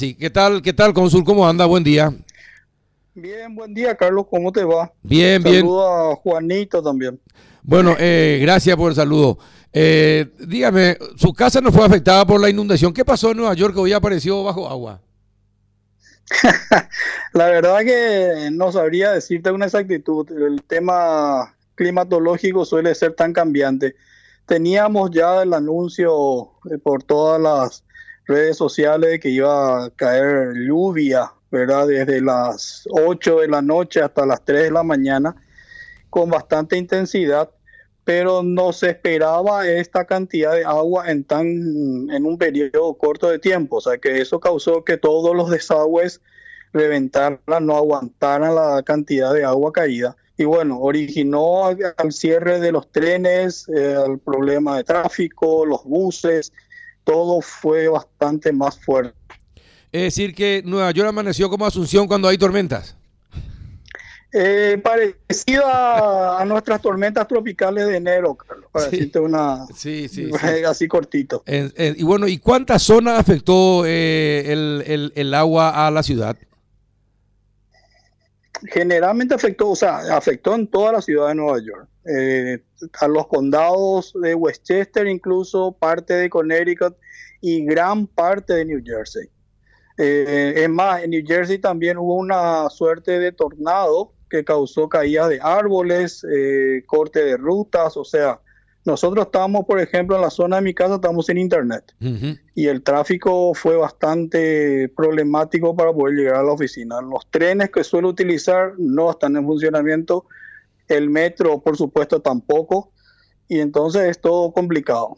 Sí, ¿qué tal, qué tal, cónsul? ¿Cómo anda? Buen día. Bien, buen día, Carlos. ¿Cómo te va? Bien, bien. Saludo a Juanito también. Bueno, eh, gracias por el saludo. Eh, dígame, su casa no fue afectada por la inundación. ¿Qué pasó en Nueva York que hoy apareció bajo agua? la verdad que no sabría decirte una exactitud. El tema climatológico suele ser tan cambiante. Teníamos ya el anuncio eh, por todas las redes sociales que iba a caer lluvia, ¿verdad? Desde las 8 de la noche hasta las 3 de la mañana, con bastante intensidad, pero no se esperaba esta cantidad de agua en, tan, en un periodo corto de tiempo, o sea que eso causó que todos los desagües reventaran, no aguantaran la cantidad de agua caída. Y bueno, originó al, cierre de los trenes, eh, el problema de tráfico, los buses, todo fue bastante más fuerte. Es decir, que Nueva York amaneció como Asunción cuando hay tormentas. Eh, parecido a, nuestras tormentas tropicales de enero, Carlos, para decirte una sí, sí, así cortito. y bueno, ¿y cuántas zonas afectó eh, el, el, agua a la ciudad? Generalmente afectó, o sea, afectó en toda la ciudad de Nueva York. Eh, a los condados de Westchester, incluso parte de Connecticut y gran parte de New Jersey. Eh, es más, en New Jersey también hubo una suerte de tornado que causó caída de árboles, eh, corte de rutas, o sea, nosotros estamos, por ejemplo, en la zona de mi casa, estamos sin internet y el tráfico fue bastante problemático para poder llegar a la oficina. Los trenes que suelo utilizar no están en funcionamiento el metro, por supuesto, tampoco. Y entonces es todo complicado.